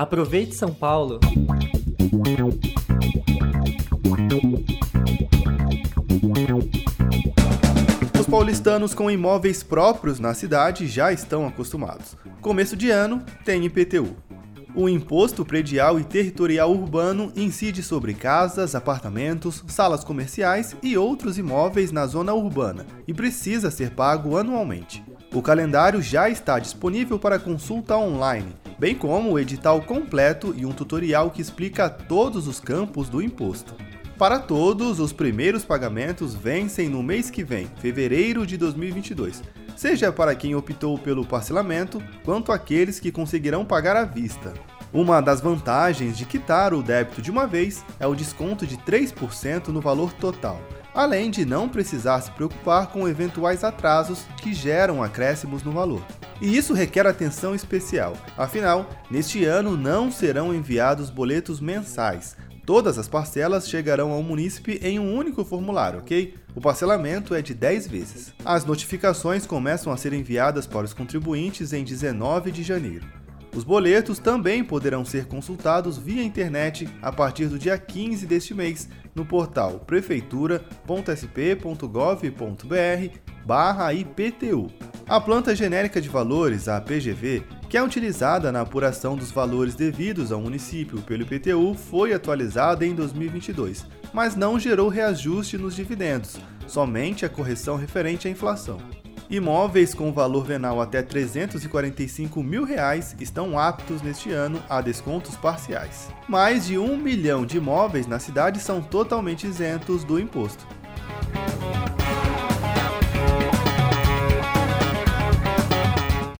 Aproveite São Paulo! Os paulistanos com imóveis próprios na cidade já estão acostumados. Começo de ano tem IPTU. O Imposto Predial e Territorial Urbano incide sobre casas, apartamentos, salas comerciais e outros imóveis na zona urbana e precisa ser pago anualmente. O calendário já está disponível para consulta online, bem como o edital completo e um tutorial que explica todos os campos do imposto. Para todos, os primeiros pagamentos vencem no mês que vem, fevereiro de 2022, seja para quem optou pelo parcelamento, quanto aqueles que conseguirão pagar à vista. Uma das vantagens de quitar o débito de uma vez é o desconto de 3% no valor total, além de não precisar se preocupar com eventuais atrasos que geram acréscimos no valor. E isso requer atenção especial, afinal, neste ano não serão enviados boletos mensais, Todas as parcelas chegarão ao munícipe em um único formulário, ok? O parcelamento é de 10 vezes. As notificações começam a ser enviadas para os contribuintes em 19 de janeiro. Os boletos também poderão ser consultados via internet a partir do dia 15 deste mês no portal prefeitura.sp.gov.br/IPTU. A planta genérica de valores, a PGV, que é utilizada na apuração dos valores devidos ao município pelo IPTU, foi atualizada em 2022, mas não gerou reajuste nos dividendos, somente a correção referente à inflação. Imóveis com valor venal até 345 mil reais estão aptos neste ano a descontos parciais. Mais de um milhão de imóveis na cidade são totalmente isentos do imposto.